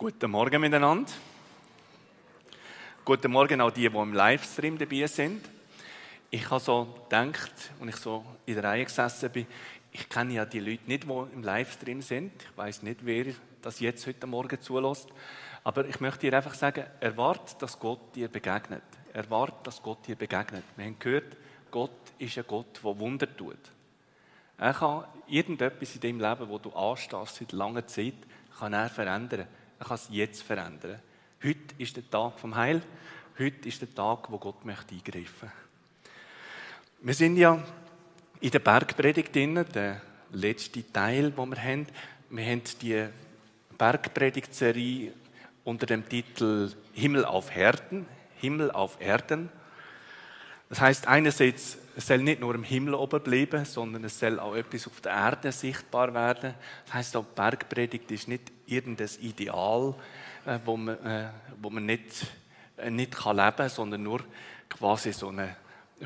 Guten Morgen miteinander. Guten Morgen auch die, die im Livestream dabei sind. Ich habe so gedacht, als ich so in der Reihe gesessen bin, ich kenne ja die Leute nicht, die im Livestream sind. Ich weiß nicht, wer das jetzt heute Morgen zulässt. Aber ich möchte dir einfach sagen, erwarte, dass Gott dir begegnet. Erwarte, dass Gott dir begegnet. Wir haben gehört, Gott ist ein Gott, der Wunder tut. Er kann irgendetwas in deinem Leben, wo du anstehst seit langer Zeit, kann er verändern. Er kann es jetzt verändern. Heute ist der Tag vom Heil. Heute ist der Tag, wo Gott möchte eingreifen. Wir sind ja in der Bergpredigt drin, der letzte Teil, wo wir haben. Wir haben die Bergpredigtserie unter dem Titel Himmel auf Herden, Himmel auf Erden. Das heißt einerseits, es soll nicht nur im Himmel oben bleiben, sondern es soll auch etwas auf der Erde sichtbar werden. Das heißt auch, Bergpredigt ist nicht irgendein Ideal, äh, wo man, äh, wo man nicht, äh, nicht kann leben kann, sondern nur quasi so einen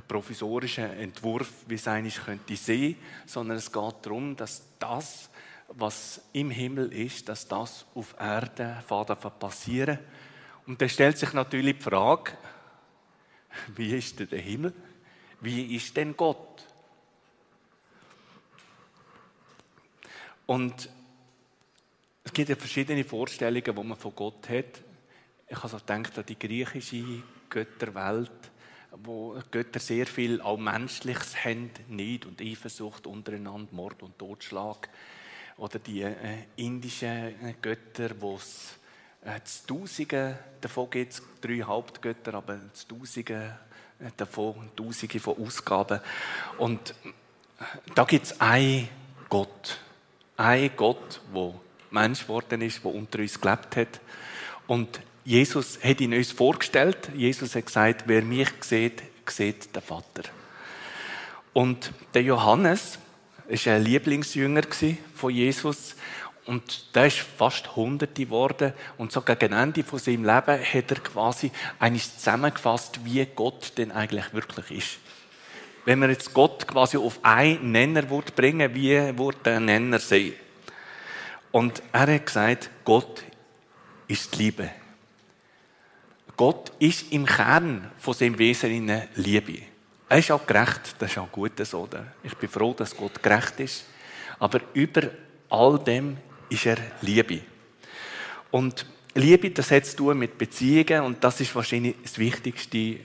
provisorischen Entwurf, wie es eigentlich könnte sehen, sondern es geht darum, dass das, was im Himmel ist, dass das auf Erde passieren Und da stellt sich natürlich die Frage, wie ist denn der Himmel? Wie ist denn Gott? Und es gibt ja verschiedene Vorstellungen, die man von Gott hat. Ich habe so gedacht an die griechische Götterwelt, wo Götter sehr viel auch Menschliches haben, Neid und Eifersucht untereinander, Mord und Totschlag. Oder die äh, indischen Götter, wo es äh, Tausende davon gibt drei Hauptgötter, aber Tausende äh, davon, Tausende von Ausgaben. Und äh, da gibt es einen Gott. Ein Gott, der Mensch geworden ist, der unter uns gelebt hat. Und Jesus hat ihn uns vorgestellt. Jesus hat gesagt, wer mich sieht, sieht den Vater. Und der Johannes war ein Lieblingsjünger von Jesus. Und der ist fast Hunderte geworden. Und so gegen Ende von seinem Leben hat er quasi eigentlich zusammengefasst, wie Gott denn eigentlich wirklich ist. Wenn man jetzt Gott quasi auf einen Nenner bringen wie würde der Nenner sein? Und er hat gesagt, Gott ist Liebe. Gott ist im Kern von seinem Wesen in Liebe. Er ist auch gerecht, das ist auch gut so. Ich bin froh, dass Gott gerecht ist. Aber über all dem ist er Liebe. Und Liebe, das hat zu tun mit Beziehungen und das ist wahrscheinlich das Wichtigste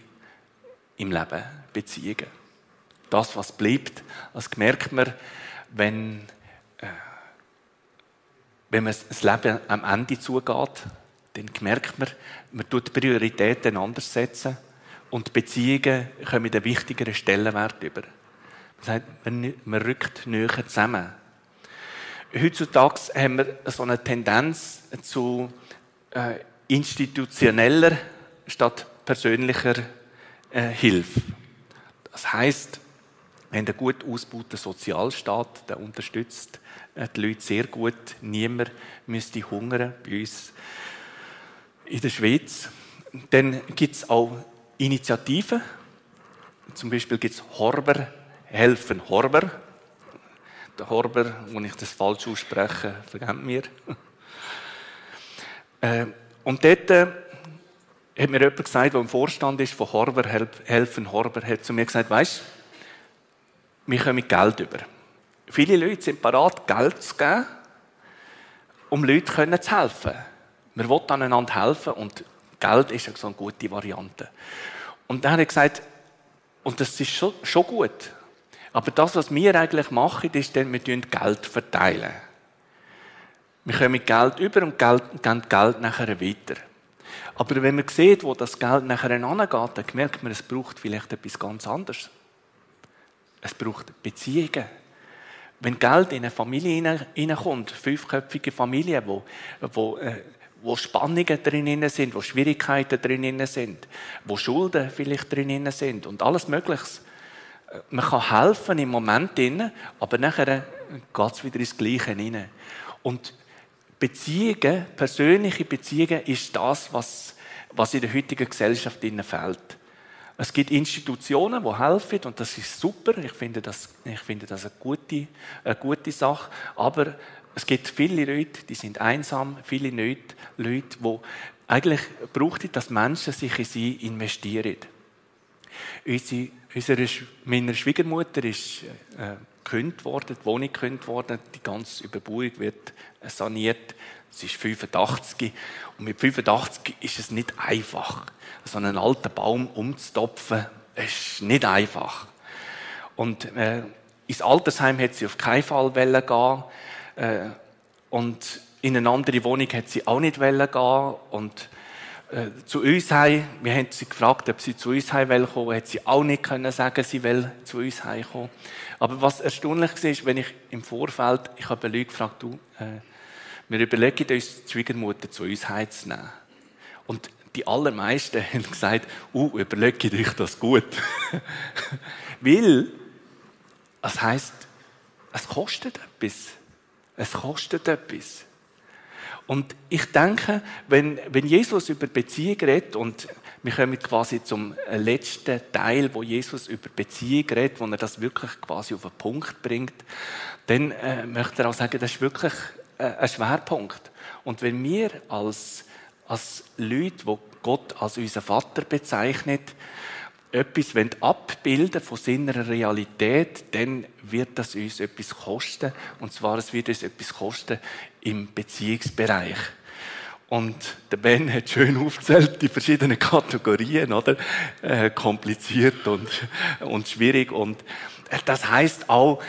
im Leben. Beziehungen. Das, was bleibt, das merkt man, wenn, äh, wenn man das Leben am Ende zugeht, dann merkt man, man tut Prioritäten anders setzen und Beziehungen kommen einen wichtigeren Stellenwert über. Man, man rückt näher zusammen heutzutage haben wir so eine Tendenz zu äh, institutioneller statt persönlicher äh, Hilfe. Das heißt, wenn der gut ausgebaute Sozialstaat, der unterstützt äh, die Leute sehr gut, niemand müsste hungern bei uns in der Schweiz. Dann gibt es auch Initiativen, zum Beispiel gibt es Horber, Helfen Horber, Horber, wenn ich das falsch ausspreche, vergebt mir. äh, und dort äh, hat mir jemand gesagt, der im Vorstand ist von Horber, helfen Horber, hat zu mir gesagt, weißt, wir kommen Geld über. Viele Leute sind bereit, Geld zu geben, um Leuten zu helfen. Wir wollen aneinander helfen und Geld ist eine gute Variante. Und dann hat er gesagt, und das ist schon gut, aber das, was wir eigentlich machen, ist, dass wir Geld verteilen. Wir kommen Geld über und geben Geld nachher weiter. Aber wenn man sieht, wo das Geld nachher angeht, dann merkt man, es braucht vielleicht etwas ganz anderes. Es braucht Beziehungen. Wenn Geld in eine Familie hineinkommt, fünfköpfige Familie, wo, wo, äh, wo Spannungen drin sind, wo Schwierigkeiten drin sind, wo Schulden vielleicht drin sind und alles Mögliche, man kann helfen im Moment, drin, aber nachher geht es wieder ins Gleiche hinein. Und Beziehungen, persönliche Beziehungen, ist das, was, was in der heutigen Gesellschaft fehlt. Es gibt Institutionen, die helfen und das ist super. Ich finde das, ich finde das eine, gute, eine gute Sache. Aber Es gibt viele Leute, die sind einsam, viele Leute, die eigentlich braucht dass Menschen sich in sie investieren. Unsere, unsere, meine Schwiegermutter ist äh, gekündigt worden, die Wohnung gekündigt worden, die ganze Überbauung wird saniert. Sie ist 85 und mit 85 ist es nicht einfach, so einen alten Baum umzutopfen. ist nicht einfach. Und äh, ins Altersheim hat sie auf keinen Fall gehen äh, und in eine andere Wohnung hat sie auch nicht gehen und äh, zu uns heim, wir haben sie gefragt, ob sie zu uns heim kommen hat sie auch nicht können sagen, sie will zu uns heim kommen. Aber was erstaunlich war, ist, wenn ich im Vorfeld, ich habe Leute gefragt, du, äh, wir überlegen uns, die Schwiegermutter zu uns heimzunehmen. Und die allermeisten haben gesagt, uh, überlegt euch das gut. Weil, das heisst, es kostet etwas. Es kostet etwas. Und ich denke, wenn, wenn Jesus über Beziehung redet, und wir kommen quasi zum letzten Teil, wo Jesus über Beziehung redet, wo er das wirklich quasi auf den Punkt bringt, dann äh, möchte er auch sagen, das ist wirklich äh, ein Schwerpunkt. Und wenn wir als, als Leute, die Gott als unseren Vater bezeichnet, etwas abbilden von seiner Realität, dann wird das uns etwas kosten. Und zwar, es wird uns etwas kosten im Beziehungsbereich. Und der Ben hat schön aufgezählt, die verschiedenen Kategorien, oder? Äh, kompliziert und, und schwierig. Und das heißt auch,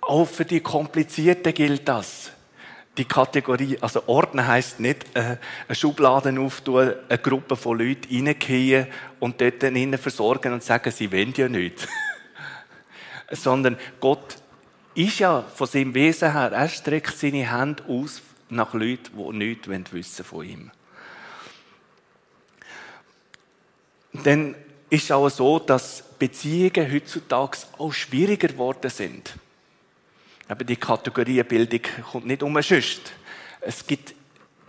auch für die Komplizierten gilt das. Die Kategorie, also Ordnen heisst nicht, äh, eine Schublade auftun, eine Gruppe von Leuten reingehen und dort ihnen versorgen und sagen, sie wollen ja nicht. Sondern Gott ist ja von seinem Wesen her, er streckt seine Hände aus nach Leuten, die nichts wissen von ihm. Dann ist es auch so, dass Beziehungen heutzutage auch schwieriger geworden sind. Aber die Kategorienbildung kommt nicht umsonst. Es gibt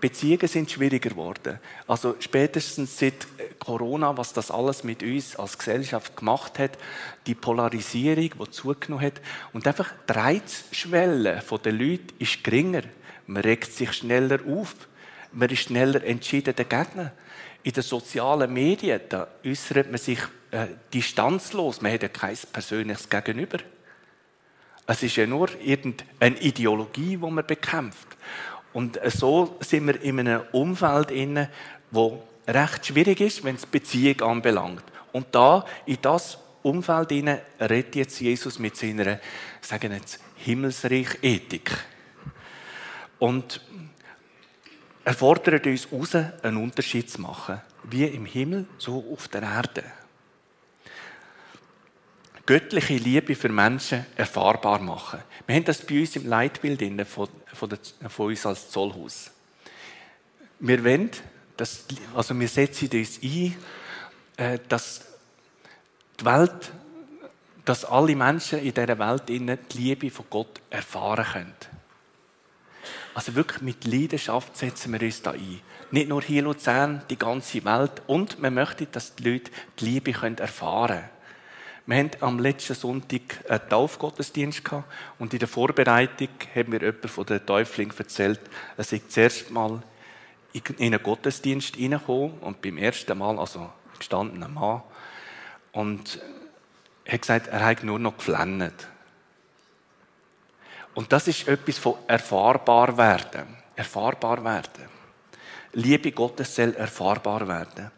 Beziehungen sind schwieriger geworden. Also spätestens seit Corona, was das alles mit uns als Gesellschaft gemacht hat, die Polarisierung, die zugenommen hat und einfach die Reizschwelle der Leute ist geringer. Man regt sich schneller auf, man ist schneller entschieden dagegen. In den sozialen Medien da äußert man sich äh, distanzlos, man hat ja kein persönliches Gegenüber. Es ist ja nur irgendeine Ideologie, die man bekämpft. Und so sind wir in einem Umfeld inne, wo recht schwierig ist, wenn es Beziehung anbelangt. Und da, in das Umfeld inne, redet jetzt Jesus mit seiner, sagen jetzt, Himmelsreich Ethik. Und er fordert uns heraus, einen Unterschied zu machen. Wie im Himmel, so auf der Erde göttliche Liebe für Menschen erfahrbar machen. Wir haben das bei uns im Leitbild von, von, der, von uns als Zollhaus. Wir wollen, dass, also wir setzen uns ein, äh, dass die Welt, dass alle Menschen in dieser Welt die Liebe von Gott erfahren können. Also wirklich mit Leidenschaft setzen wir uns da ein. Nicht nur hier in Luzern, die ganze Welt. Und wir möchten, dass die Leute die Liebe erfahren können. Wir haben am letzten Sonntag einen Taufgottesdienst gehabt und in der Vorbereitung hat mir jemand von der Täufling erzählt, er sei zuerst mal in einen Gottesdienst reingekommen und beim ersten Mal, also gestandener Mann, und er hat gesagt, er hat nur noch geflennt. Und das ist etwas von erfahrbar werden. Erfahrbar werden. Liebe Gottes soll erfahrbar werden.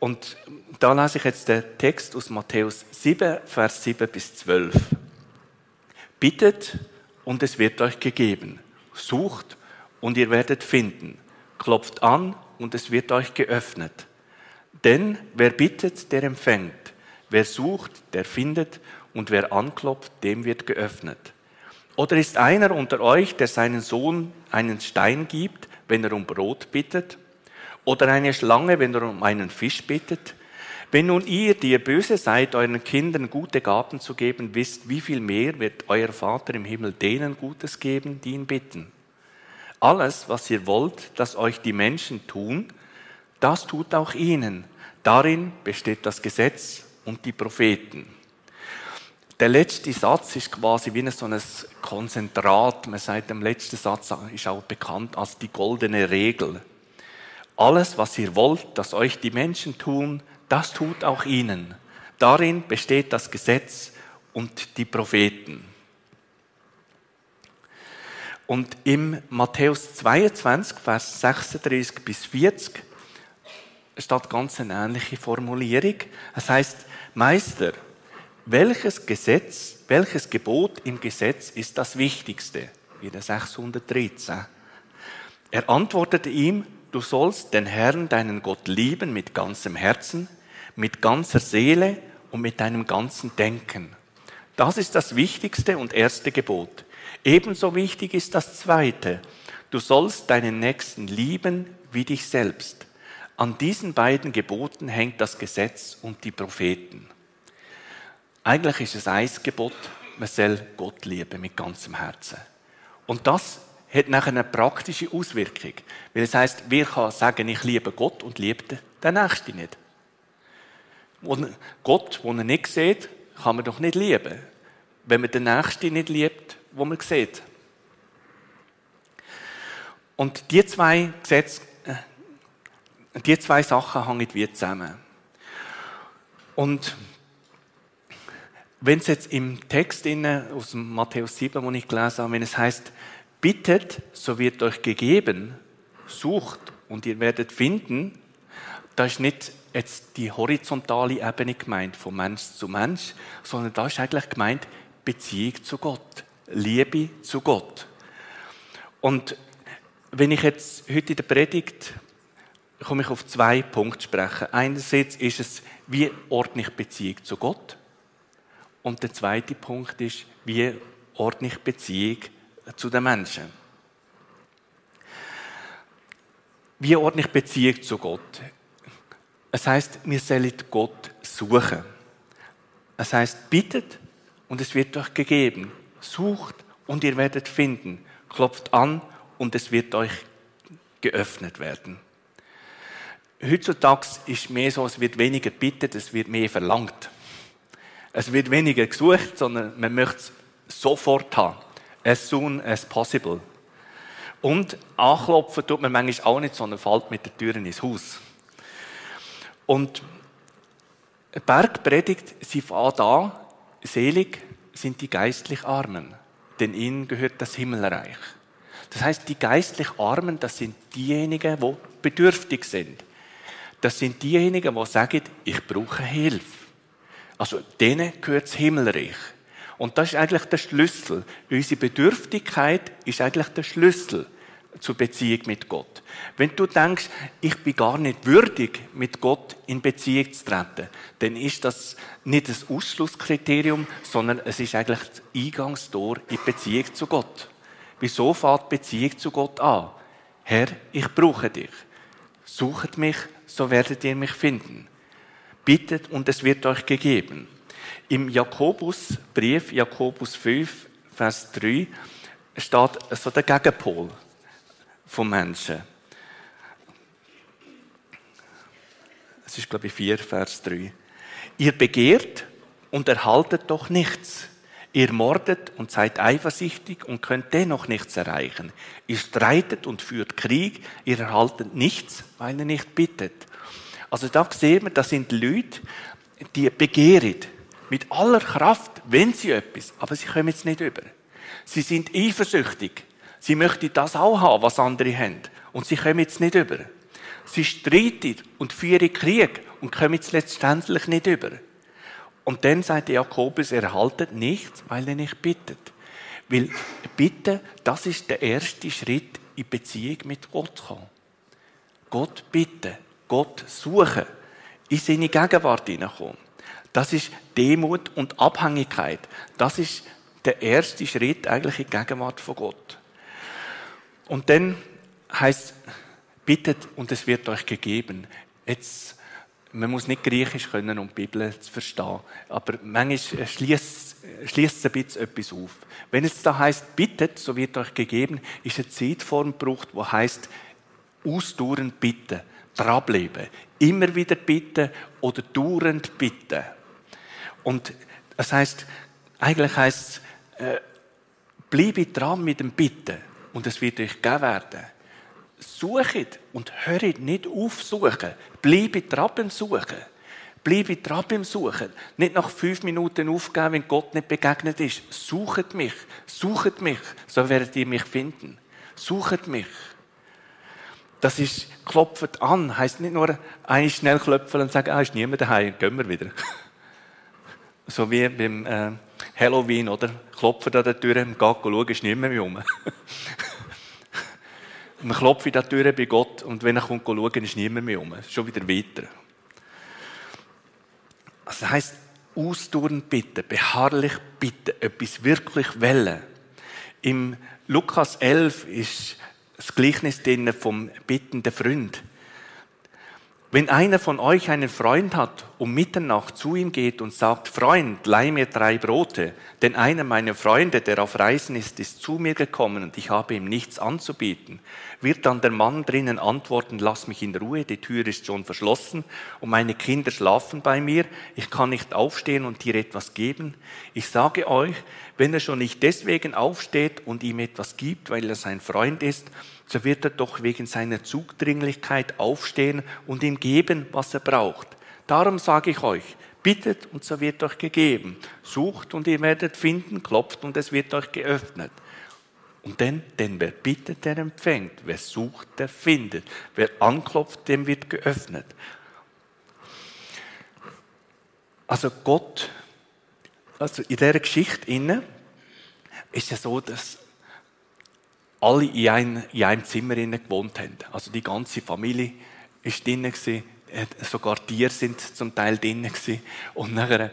Und da lese ich jetzt den Text aus Matthäus 7, Vers 7 bis 12. Bittet und es wird euch gegeben. Sucht und ihr werdet finden. Klopft an und es wird euch geöffnet. Denn wer bittet, der empfängt. Wer sucht, der findet. Und wer anklopft, dem wird geöffnet. Oder ist einer unter euch, der seinen Sohn einen Stein gibt, wenn er um Brot bittet? Oder eine Schlange, wenn er um einen Fisch bittet? Wenn nun ihr, die ihr böse seid, euren Kindern gute Gaben zu geben wisst, wie viel mehr wird euer Vater im Himmel denen Gutes geben, die ihn bitten? Alles, was ihr wollt, dass euch die Menschen tun, das tut auch ihnen. Darin besteht das Gesetz und die Propheten. der letzte Satz ist quasi wie so ein Konzentrat. Man sagt, der letzte Satz ist auch bekannt als die goldene Regel. Alles, was ihr wollt, dass euch die Menschen tun, das tut auch ihnen. Darin besteht das Gesetz und die Propheten. Und im Matthäus 22, Vers 36 bis 40 steht ganz eine ähnliche Formulierung. Es heißt, Meister, welches Gesetz, welches Gebot im Gesetz ist das wichtigste? Wieder 613. Er antwortete ihm, du sollst den Herrn, deinen Gott lieben mit ganzem Herzen, mit ganzer Seele und mit deinem ganzen Denken. Das ist das wichtigste und erste Gebot. Ebenso wichtig ist das zweite. Du sollst deinen Nächsten lieben wie dich selbst. An diesen beiden Geboten hängt das Gesetz und die Propheten. Eigentlich ist es ein Gebot, man soll Gott lieben mit ganzem Herzen. Und das hat nachher eine praktische Auswirkung. Weil es heißt, wer kann sagen, ich liebe Gott und liebe den Nächsten nicht? Und Gott, den er nicht sieht, kann man doch nicht lieben. Wenn man den Nächsten nicht liebt, wo man sieht. Und die zwei Gesetze, äh, die zwei Sachen hängen wie zusammen. Und wenn es jetzt im Text aus dem Matthäus 7, wo ich gelesen habe, wenn es heißt, bittet, so wird euch gegeben, sucht und ihr werdet finden, da ist nicht jetzt die horizontale Ebene gemeint, von Mensch zu Mensch, sondern da ist eigentlich gemeint Beziehung zu Gott, Liebe zu Gott. Und wenn ich jetzt heute in der Predigt komme ich auf zwei Punkte sprechen. Einerseits ist es, wie ordne ich Beziehung zu Gott? Und der zweite Punkt ist, wie ordne ich Beziehung zu den Menschen? Wie ordne ich Beziehung zu Gott? Es heißt, wir sollen Gott suchen. Es heißt, bittet und es wird euch gegeben. Sucht und ihr werdet finden. Klopft an und es wird euch geöffnet werden. Heutzutage ist mehr so, es wird weniger bittet, es wird mehr verlangt. Es wird weniger gesucht, sondern man möchte es sofort haben. As soon as possible. Und anklopfen tut man manchmal auch nicht, sondern fällt mit der Tür ins Haus. Und Bergpredigt, sie fängt an, selig sind die geistlich Armen, denn ihnen gehört das Himmelreich. Das heißt, die geistlich Armen, das sind diejenigen, die bedürftig sind. Das sind diejenigen, die sagen, ich brauche Hilfe. Also denen gehört das Himmelreich. Und das ist eigentlich der Schlüssel. Unsere Bedürftigkeit ist eigentlich der Schlüssel zur Beziehung mit Gott. Wenn du denkst, ich bin gar nicht würdig, mit Gott in Beziehung zu treten, dann ist das nicht das Ausschlusskriterium, sondern es ist eigentlich das Eingangstor in Beziehung zu Gott. Wieso die Beziehung zu Gott an? Herr, ich brauche dich. Sucht mich, so werdet ihr mich finden bittet und es wird euch gegeben. Im Jakobusbrief, Jakobus 5, Vers 3, steht so der Gegenpol vom Menschen. Es ist, glaube ich, 4, Vers 3. Ihr begehrt und erhaltet doch nichts. Ihr mordet und seid eifersüchtig und könnt dennoch nichts erreichen. Ihr streitet und führt Krieg, ihr erhaltet nichts, weil ihr nicht bittet. Also da sehen wir, das sind Leute, die begehren mit aller Kraft, wenn sie etwas, aber sie kommen jetzt nicht über. Sie sind eifersüchtig. Sie möchten das auch haben, was andere haben. Und sie kommen jetzt nicht über. Sie streiten und führen Krieg und kommen jetzt letztendlich nicht über. Und dann sagt Jakobus, er erhaltet nichts, weil er nicht bittet. Weil bitten, das ist der erste Schritt in Beziehung mit Gott kommen. Gott bitten. Gott suchen, in seine Gegenwart hineinkommen. Das ist Demut und Abhängigkeit. Das ist der erste Schritt eigentlich in die Gegenwart von Gott. Und dann heißt bittet und es wird euch gegeben. Jetzt, man muss nicht Griechisch können, um die Bibel zu verstehen, aber manchmal schließt, es ein bisschen etwas auf. Wenn es da heißt bittet, so wird euch gegeben, ist eine Zeitform gebraucht, wo heißt ausdauernd bitten dranbleiben. Immer wieder bitten oder dauernd bitten. Und das heißt, Eigentlich heißt es, äh, bleibe dran mit dem Bitten und es wird euch gegeben werden. Suchet und hört nicht auf suchen. Bleibe dran beim Suchen. Bleibe dran beim Suchen. Nicht nach fünf Minuten aufgeben, wenn Gott nicht begegnet ist. Suchet mich. Suchet mich. So werdet ihr mich finden. Suchet mich. Das ist, klopft an. Heißt nicht nur, ein schnell klopfen und sagen, ah, ist niemand daheim, gehen wir wieder. so wie beim äh, Halloween, oder? Klopfen an der Tür, geht schauen, ist niemand mehr rum. man klopft an der Tür bei Gott und wenn er kommt schauen, ist niemand mehr rum. Schon wieder weiter. Also das heisst, ausdauernd bitten, beharrlich bitten, etwas wirklich wollen. Im Lukas 11 ist das Gleichnis vom bittenden Freund. Wenn einer von euch einen Freund hat um Mitternacht zu ihm geht und sagt, Freund, leih mir drei Brote, denn einer meiner Freunde, der auf Reisen ist, ist zu mir gekommen und ich habe ihm nichts anzubieten, wird dann der Mann drinnen antworten, lass mich in Ruhe, die Tür ist schon verschlossen und meine Kinder schlafen bei mir, ich kann nicht aufstehen und dir etwas geben. Ich sage euch, wenn er schon nicht deswegen aufsteht und ihm etwas gibt, weil er sein Freund ist, so wird er doch wegen seiner Zugdringlichkeit aufstehen und ihm geben, was er braucht. Darum sage ich euch, bittet und so wird euch gegeben. Sucht und ihr werdet finden, klopft und es wird euch geöffnet. Und denn, denn wer bittet, der empfängt. Wer sucht, der findet. Wer anklopft, dem wird geöffnet. Also Gott, also in dieser Geschichte inne ist es so, dass alle in einem, in einem Zimmer gewohnt haben. Also die ganze Familie ist drinnen sogar Tiere sind zum Teil drinnen. Und nachher,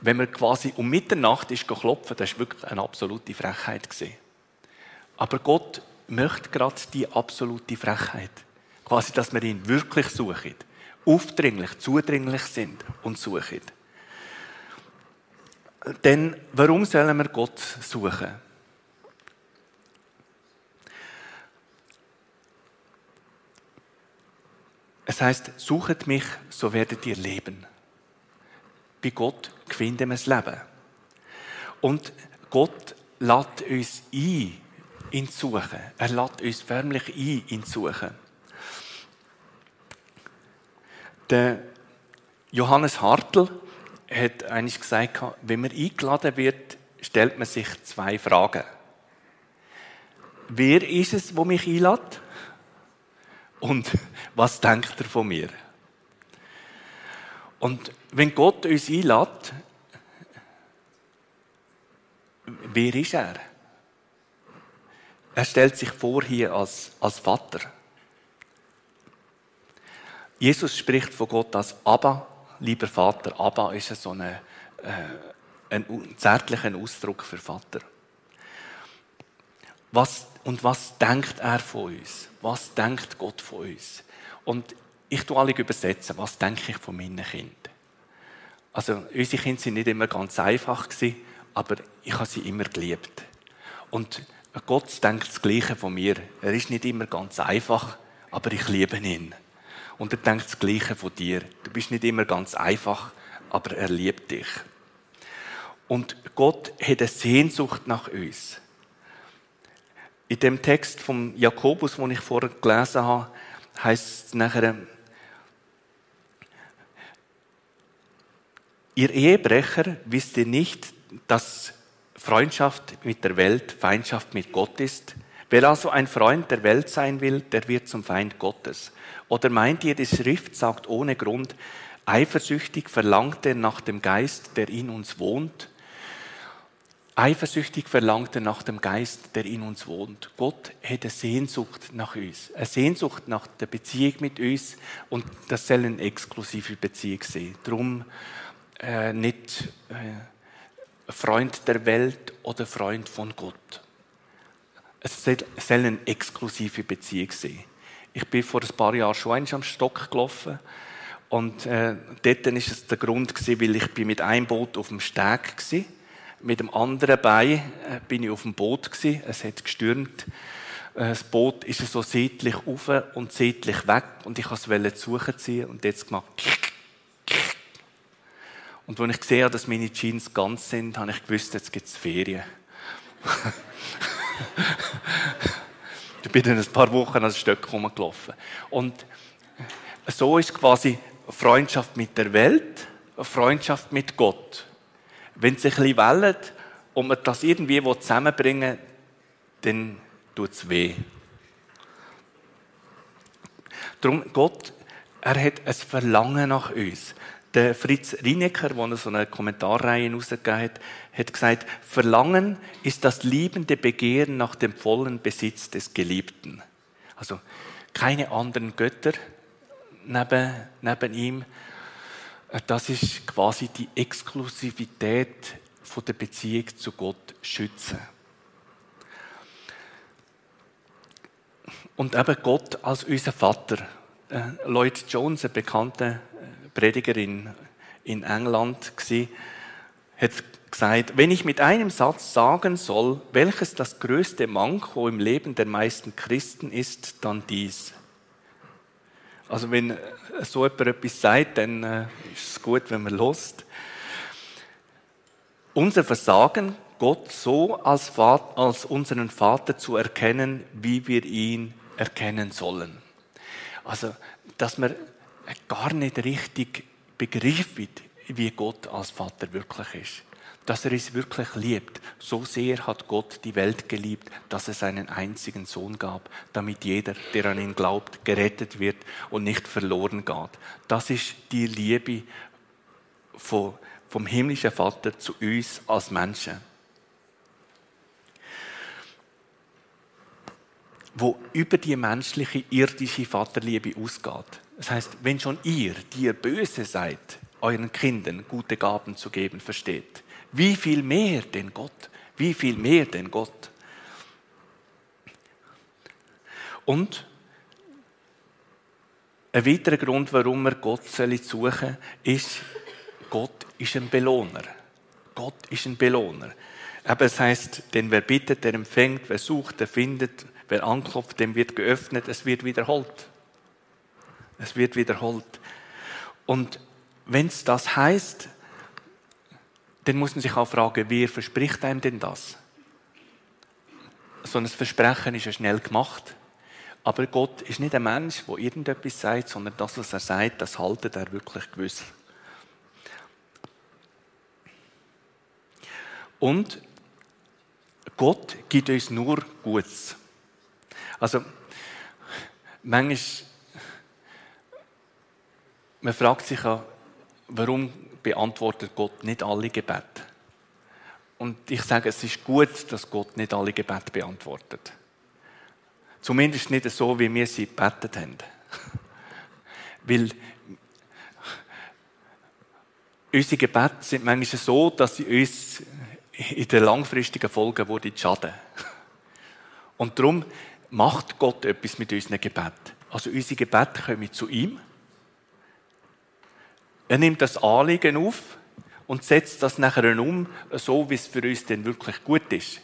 wenn man quasi um Mitternacht ist klopfen, das war wirklich eine absolute Frechheit. Aber Gott möchte gerade die absolute Frechheit. Quasi, dass wir ihn wirklich suchen. Aufdringlich, zudringlich sind und suchen. Denn warum sollen wir Gott suchen? Es heißt, suchet mich, so werdet ihr leben. Bei Gott finden wir das Leben. Und Gott lädt uns ein, ihn zu suchen. Er lädt uns förmlich ein, ihn zu suchen. Der Johannes Hartl hat eigentlich gesagt, wenn man eingeladen wird, stellt man sich zwei Fragen. Wer ist es, wo mich einlädt? Und was denkt er von mir? Und wenn Gott uns einlädt, wer ist er? Er stellt sich vor hier als, als Vater. Jesus spricht von Gott als Abba, lieber Vater. Abba ist so eine, äh, ein zärtlicher Ausdruck für Vater. Was, und was denkt er von uns? Was denkt Gott von uns? Und ich tue alle übersetzen. Was denke ich von meinen Kindern? Also, unsere Kinder sind nicht immer ganz einfach gewesen, aber ich habe sie immer geliebt. Und Gott denkt das Gleiche von mir. Er ist nicht immer ganz einfach, aber ich liebe ihn. Und er denkt das Gleiche von dir. Du bist nicht immer ganz einfach, aber er liebt dich. Und Gott hat eine Sehnsucht nach uns. In dem Text vom Jakobus, den ich vorher gelesen habe, heißt es nachher, ihr Ehebrecher wisst ihr nicht, dass Freundschaft mit der Welt Feindschaft mit Gott ist? Wer also ein Freund der Welt sein will, der wird zum Feind Gottes. Oder meint ihr, die Schrift sagt ohne Grund, eifersüchtig verlangt er nach dem Geist, der in uns wohnt? Eifersüchtig verlangt er nach dem Geist, der in uns wohnt. Gott hat eine Sehnsucht nach uns, eine Sehnsucht nach der Beziehung mit uns und das soll eine exklusive Beziehung sein. Darum äh, nicht äh, Freund der Welt oder Freund von Gott. Es soll, eine exklusive Beziehung sein. Ich bin vor ein paar Jahren schon am Stock gelaufen und äh, dort war es der Grund weil ich mit einem Boot auf dem Steg war mit dem anderen Bein äh, bin ich auf dem Boot gewesen. Es hat gestürmt. Äh, das Boot ist so seitlich auf und seitlich weg und ich wollte es suchen und jetzt gemacht. Und als ich gesehen habe, dass meine Jeans ganz sind, habe ich gewusst, jetzt gibt es Ferien. ich bin dann ein paar Wochen an das Stück rumgelaufen. Und so ist quasi Freundschaft mit der Welt, Freundschaft mit Gott. Wenn es sich ein bisschen wellet und man das irgendwie zusammenbringen will, dann tut es weh. Darum, Gott, er hat ein Verlangen nach uns. Der Fritz Rinecker, der so eine Kommentarreihe herausgegeben hat, hat gesagt, Verlangen ist das liebende Begehren nach dem vollen Besitz des Geliebten. Also keine anderen Götter neben, neben ihm. Das ist quasi die Exklusivität von der Beziehung zu Gott schützen. Und eben Gott als unser Vater. Äh, Lloyd Jones, eine bekannte äh, Predigerin in England, hat gesagt, wenn ich mit einem Satz sagen soll, welches das größte Manko im Leben der meisten Christen ist, dann dies. Also wenn äh, so jemand etwas sagt, dann ist es gut, wenn man lost. Unser Versagen, Gott so als, Vater, als unseren Vater zu erkennen, wie wir ihn erkennen sollen. Also, dass man gar nicht richtig begreifen, wie Gott als Vater wirklich ist. Dass er es wirklich liebt. So sehr hat Gott die Welt geliebt, dass er seinen einzigen Sohn gab, damit jeder, der an ihn glaubt, gerettet wird und nicht verloren geht. Das ist die Liebe vom himmlischen Vater zu uns als Menschen. wo über die menschliche, irdische Vaterliebe ausgeht. Das heißt, wenn schon ihr, die ihr böse seid, euren Kindern gute Gaben zu geben versteht, wie viel mehr denn Gott? Wie viel mehr denn Gott? Und ein weiterer Grund, warum wir Gott suchen sollen, ist, Gott ist ein Belohner. Gott ist ein Belohner. Aber es heißt, denn wer bittet, der empfängt, wer sucht, der findet, Wer anklopft, dem wird geöffnet, es wird wiederholt. Es wird wiederholt. Und wenn es das heißt, dann muss man sich auch fragen, wer verspricht einem denn das? So ein Versprechen ist ja schnell gemacht. Aber Gott ist nicht ein Mensch, der irgendetwas sagt, sondern das, was er sagt, das haltet er wirklich gewiss. Und Gott gibt uns nur Gutes. Also, manchmal, man fragt sich ja, warum beantwortet Gott nicht alle Gebete? Und ich sage, es ist gut, dass Gott nicht alle Gebete beantwortet. Zumindest nicht so, wie wir sie gebetet haben. Weil unsere Gebete sind manchmal so, dass sie uns in der langfristigen Folge schaden. Und darum macht Gott etwas mit unseren Gebeten. Also unsere Gebete kommen zu ihm. Er nimmt das Anliegen auf und setzt das nachher um, so wie es für uns denn wirklich gut ist.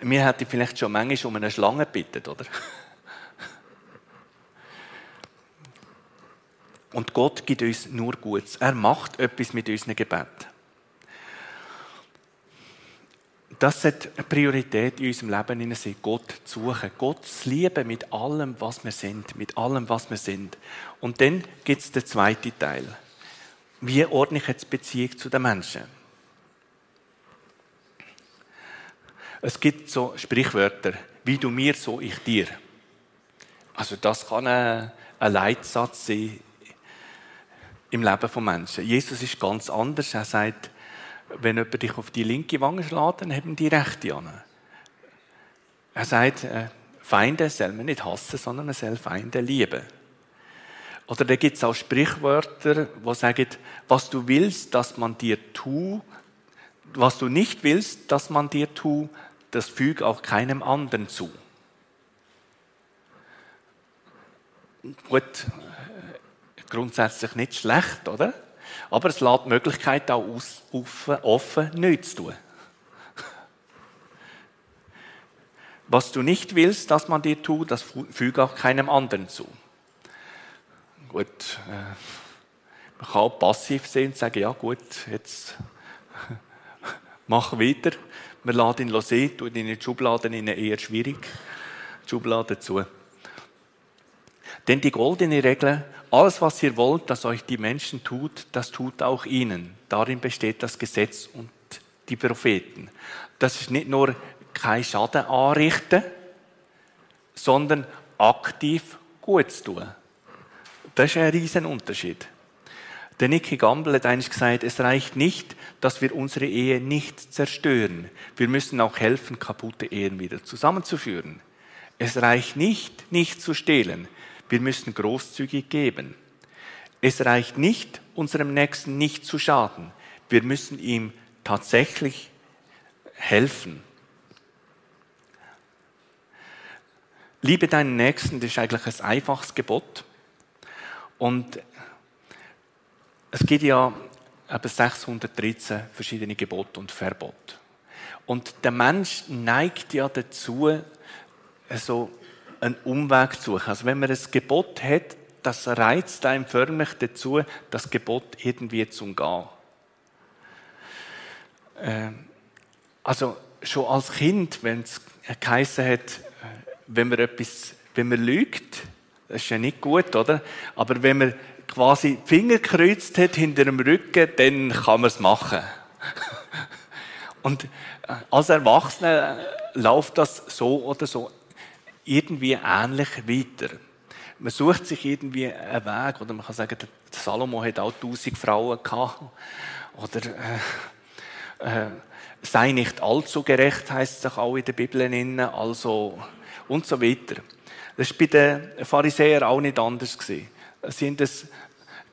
Wir hätten vielleicht schon manchmal um eine Schlange gebeten, oder? Und Gott gibt uns nur Gutes. Er macht etwas mit unseren Gebeten das hat eine Priorität in unserem Leben sein, Gott zu suchen, Gott zu lieben mit allem, was wir sind, mit allem, was wir sind. Und dann gibt es den zweiten Teil. Wie ordne ich jetzt Beziehung zu den Menschen? Es gibt so Sprichwörter, wie du mir, so ich dir. Also das kann ein, Leitsatz sein im Leben von Menschen. Jesus ist ganz anders. Er sagt, wenn jemand dich auf die linke Wange schlägt, dann haben die rechte an. Er sagt, äh, Feinde soll man nicht hassen, sondern man soll Feinde lieben. Oder da gibt es auch Sprichwörter, wo sagen, was du willst, dass man dir tut, was du nicht willst, dass man dir tut, das füg auch keinem anderen zu. Gut, äh, grundsätzlich nicht schlecht, oder? Aber es lässt die Möglichkeit auch offen, offen, nichts zu tun. Was du nicht willst, dass man dir tut, das füge auch keinem anderen zu. Gut, äh, Man kann auch passiv sein und sagen, ja gut, jetzt mach weiter. Wir laden ihn sehen, tun ihn in die Schubladen in eher schwierig. Die Schublade zu. Denn die goldene Regel, alles was ihr wollt, dass euch die Menschen tut, das tut auch ihnen. Darin besteht das Gesetz und die Propheten. Das ist nicht nur kein Schaden anrichten, sondern aktiv gut zu tun. Das ist ein riesen Unterschied. Der Nicky Gamble hat eigentlich gesagt, es reicht nicht, dass wir unsere Ehe nicht zerstören. Wir müssen auch helfen, kaputte Ehen wieder zusammenzuführen. Es reicht nicht, nicht zu stehlen. Wir müssen großzügig geben. Es reicht nicht, unserem Nächsten nicht zu schaden. Wir müssen ihm tatsächlich helfen. Liebe deinen Nächsten, das ist eigentlich ein einfaches Gebot. Und es gibt ja etwa 613 verschiedene Gebote und Verbote. Und der Mensch neigt ja dazu, so einen Umweg zu suchen. Also wenn man ein Gebot hat, das reizt einem förmlich dazu, das Gebot irgendwie zu umgehen. Ähm, also schon als Kind, wenn es geheißen hat, äh, wenn man etwas, wenn man lügt, das ist ja nicht gut, oder? Aber wenn man quasi die Finger gekreuzt hat hinter dem Rücken, dann kann man es machen. Und äh, als Erwachsener läuft das so oder so irgendwie ähnlich weiter. Man sucht sich irgendwie einen Weg, oder man kann sagen, der Salomo hat auch tausend Frauen gehabt, oder äh, äh, sei nicht allzu gerecht, heißt es auch in der Bibel, also und so weiter. Das war bei den Pharisäern auch nicht anders. Sie haben das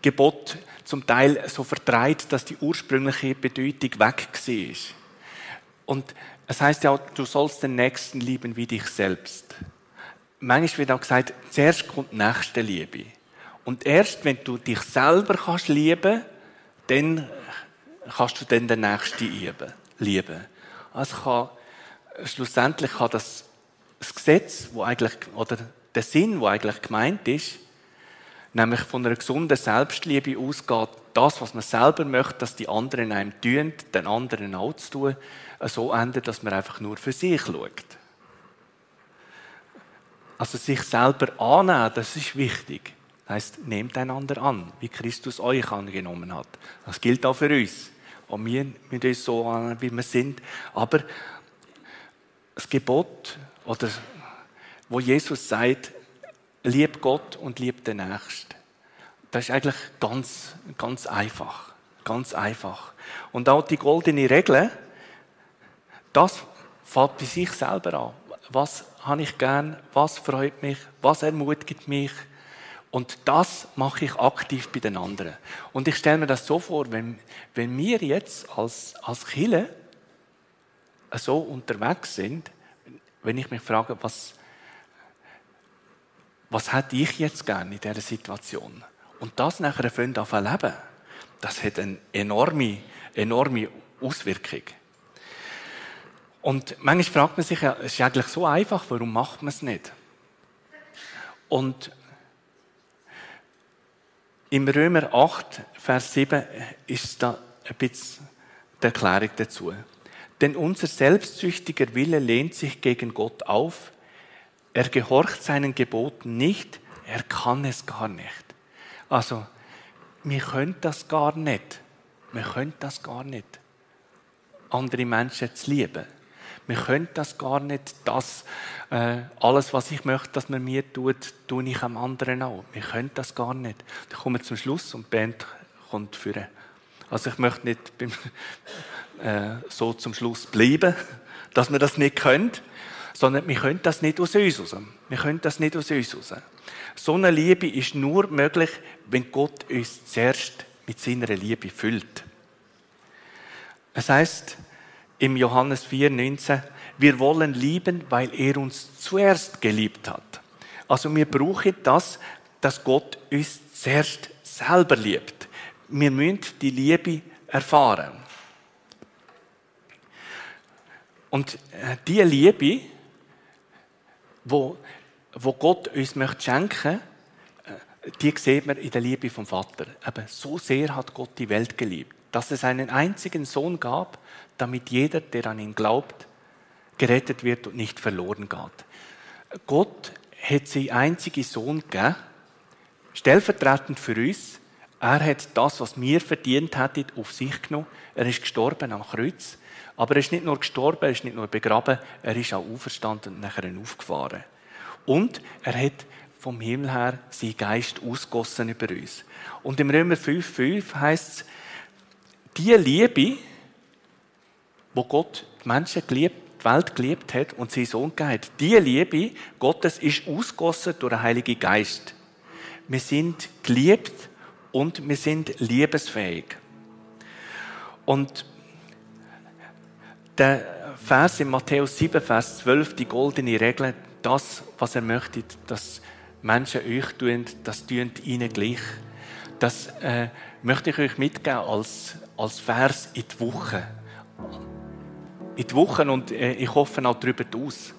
Gebot zum Teil so vertreibt, dass die ursprüngliche Bedeutung weg war. Und es heißt ja, du sollst den Nächsten lieben wie dich selbst. Manchmal wird auch gesagt, zuerst kommt die nächste Liebe. Und erst wenn du dich selber kannst lieben, dann kannst du dann den Nächsten lieben. Also kann, schlussendlich kann das, das Gesetz, wo eigentlich, oder der Sinn, wo eigentlich gemeint ist, nämlich von einer gesunden Selbstliebe ausgeht, das, was man selber möchte, dass die anderen einem tun, den anderen auch zu tun, so endet, dass man einfach nur für sich schaut. Also sich selber annehmen, das ist wichtig. Das heißt, nehmt einander an, wie Christus euch angenommen hat. Das gilt auch für uns. Auch wir müssen uns so annehmen, wie wir sind. Aber das Gebot, oder wo Jesus sagt, lieb Gott und lieb den Nächsten. Das ist eigentlich ganz, ganz einfach. Ganz einfach. Und auch die goldene Regel, das fällt bei sich selber an. Was habe ich gern? Was freut mich? Was ermutigt mich? Und das mache ich aktiv bei den anderen. Und ich stelle mir das so vor, wenn, wenn wir jetzt als, als Kille so unterwegs sind, wenn ich mich frage, was, was hätte ich jetzt gerne in dieser Situation? Und das nachher an zu leben, das hat eine enorme, enorme Auswirkung. Und manchmal fragt man sich ja, es ist eigentlich so einfach, warum macht man es nicht? Und im Römer 8, Vers 7 ist da ein bisschen die Erklärung dazu. Denn unser selbstsüchtiger Wille lehnt sich gegen Gott auf. Er gehorcht seinen Geboten nicht. Er kann es gar nicht. Also, wir können das gar nicht. Wir können das gar nicht. Andere Menschen zu lieben. Wir können das gar nicht. Das, äh, alles, was ich möchte, dass man mir tut, tue ich am anderen auch. Wir können das gar nicht. Ich komme zum Schluss und die Band kommt führen. Also ich möchte nicht beim, äh, so zum Schluss bleiben, dass wir das nicht können, sondern wir können das nicht aus uns raus. Wir können das nicht aus uns raus. So eine Liebe ist nur möglich, wenn Gott uns zuerst mit seiner Liebe füllt. Es heißt im Johannes 4,19, wir wollen lieben, weil er uns zuerst geliebt hat. Also wir brauchen das, dass Gott uns zuerst selber liebt. Wir müssen die Liebe erfahren. Und äh, diese Liebe, wo, wo Gott uns möchte schenken, äh, die sieht man in der Liebe vom Vater. Eben, so sehr hat Gott die Welt geliebt, dass es einen einzigen Sohn gab, damit jeder, der an ihn glaubt, gerettet wird und nicht verloren geht. Gott hat seinen einzigen Sohn gegeben, stellvertretend für uns. Er hat das, was wir verdient hätten, auf sich genommen. Er ist gestorben am Kreuz. Aber er ist nicht nur gestorben, er ist nicht nur begraben, er ist auch auferstanden und nachher aufgefahren. Und er hat vom Himmel her seinen Geist ausgossen über uns. Und im Römer 5,5 heißt es, die Liebe, wo Gott die Menschen geliebt, die Welt geliebt hat und seinen Sohn gegeben hat, die Liebe Gottes ist ausgossen durch den Heiligen Geist. Wir sind geliebt und wir sind liebesfähig. Und der Vers in Matthäus 7, Vers 12, die goldene Regel, das, was er möchte, dass Menschen euch tun, das tun ihnen gleich. Das äh, möchte ich euch mitgeben als, als Vers in die Woche. In die Woche und äh, ich hoffe auch darüber aus,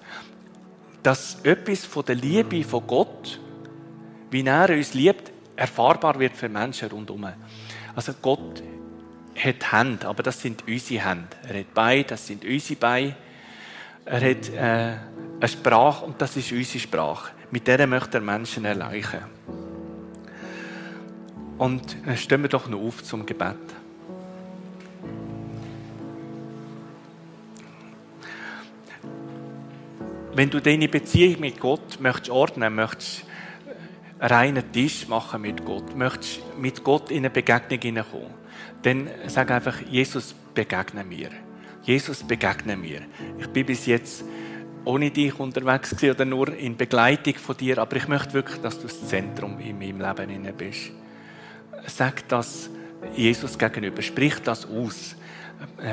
dass etwas von der Liebe von Gott, wie er uns liebt, erfahrbar wird für Menschen rundherum. Also Gott hat Hände, aber das sind unsere Hände. Er hat Beine, das sind unsere Beine. Er hat äh, eine Sprache und das ist unsere Sprache. Mit der möchte er Menschen erreichen. Und äh, wir doch noch auf zum Gebet. Wenn du deine Beziehung mit Gott möchtest ordnen, möchtest reinen Tisch machen mit Gott, möchtest mit Gott in eine Begegnung hineinkommen, dann sag einfach, Jesus, begegne mir. Jesus, begegne mir. Ich bin bis jetzt ohne dich unterwegs gewesen oder nur in Begleitung von dir, aber ich möchte wirklich, dass du das Zentrum in meinem Leben bist. Sag das Jesus gegenüber, sprich das aus.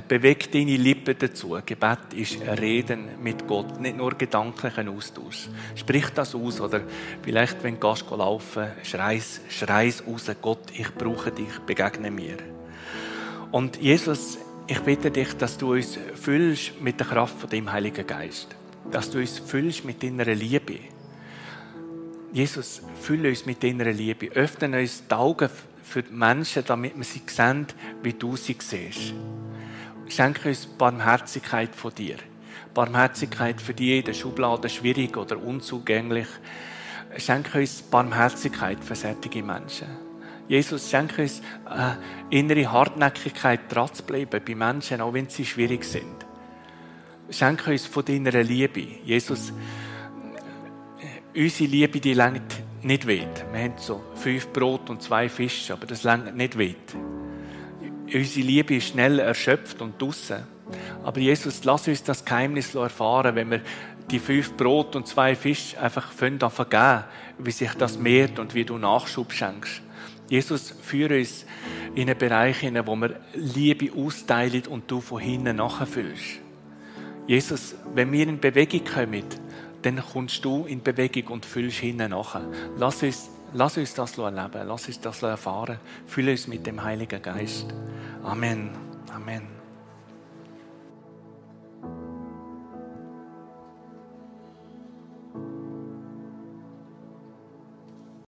Beweg deine Lippen dazu. Gebet ist Reden mit Gott, nicht nur gedanklichen Austausch. Sprich das aus oder vielleicht, wenn du gehst, laufen, schreis, schreis raus, Gott, ich brauche dich, begegne mir. Und Jesus, ich bitte dich, dass du uns füllst mit der Kraft von dem Heiligen Geist. Dass du uns füllst mit deiner Liebe. Jesus, fülle uns mit deiner Liebe. Öffne uns die Augen für die Menschen, damit wir sie sehen, wie du sie siehst. Schenke uns Barmherzigkeit von dir. Barmherzigkeit für die in der Schublade schwierig oder unzugänglich. Schenke uns Barmherzigkeit für solche Menschen. Jesus, schenke uns äh, innere Hartnäckigkeit, dran zu bleiben bei Menschen, auch wenn sie schwierig sind. Schenke uns von deiner Liebe. Jesus, unsere Liebe, die längt nicht weit. Wir haben so fünf Brot und zwei Fische, aber das längt nicht weit. Unsere Liebe ist schnell erschöpft und draussen. Aber Jesus, lass uns das Geheimnis erfahren, wenn wir die fünf Brot und zwei Fische einfach vergeben, wie sich das mehrt und wie du Nachschub schenkst. Jesus, führe uns in einen Bereich hinein, wo wir Liebe austeilen und du von hinten nachfühlst. Jesus, wenn wir in Bewegung kommen, dann kommst du in Bewegung und fühlst hinten nach. Lass uns, lass uns das erleben, lass uns das erfahren. Fülle uns mit dem Heiligen Geist. Amen. Amen.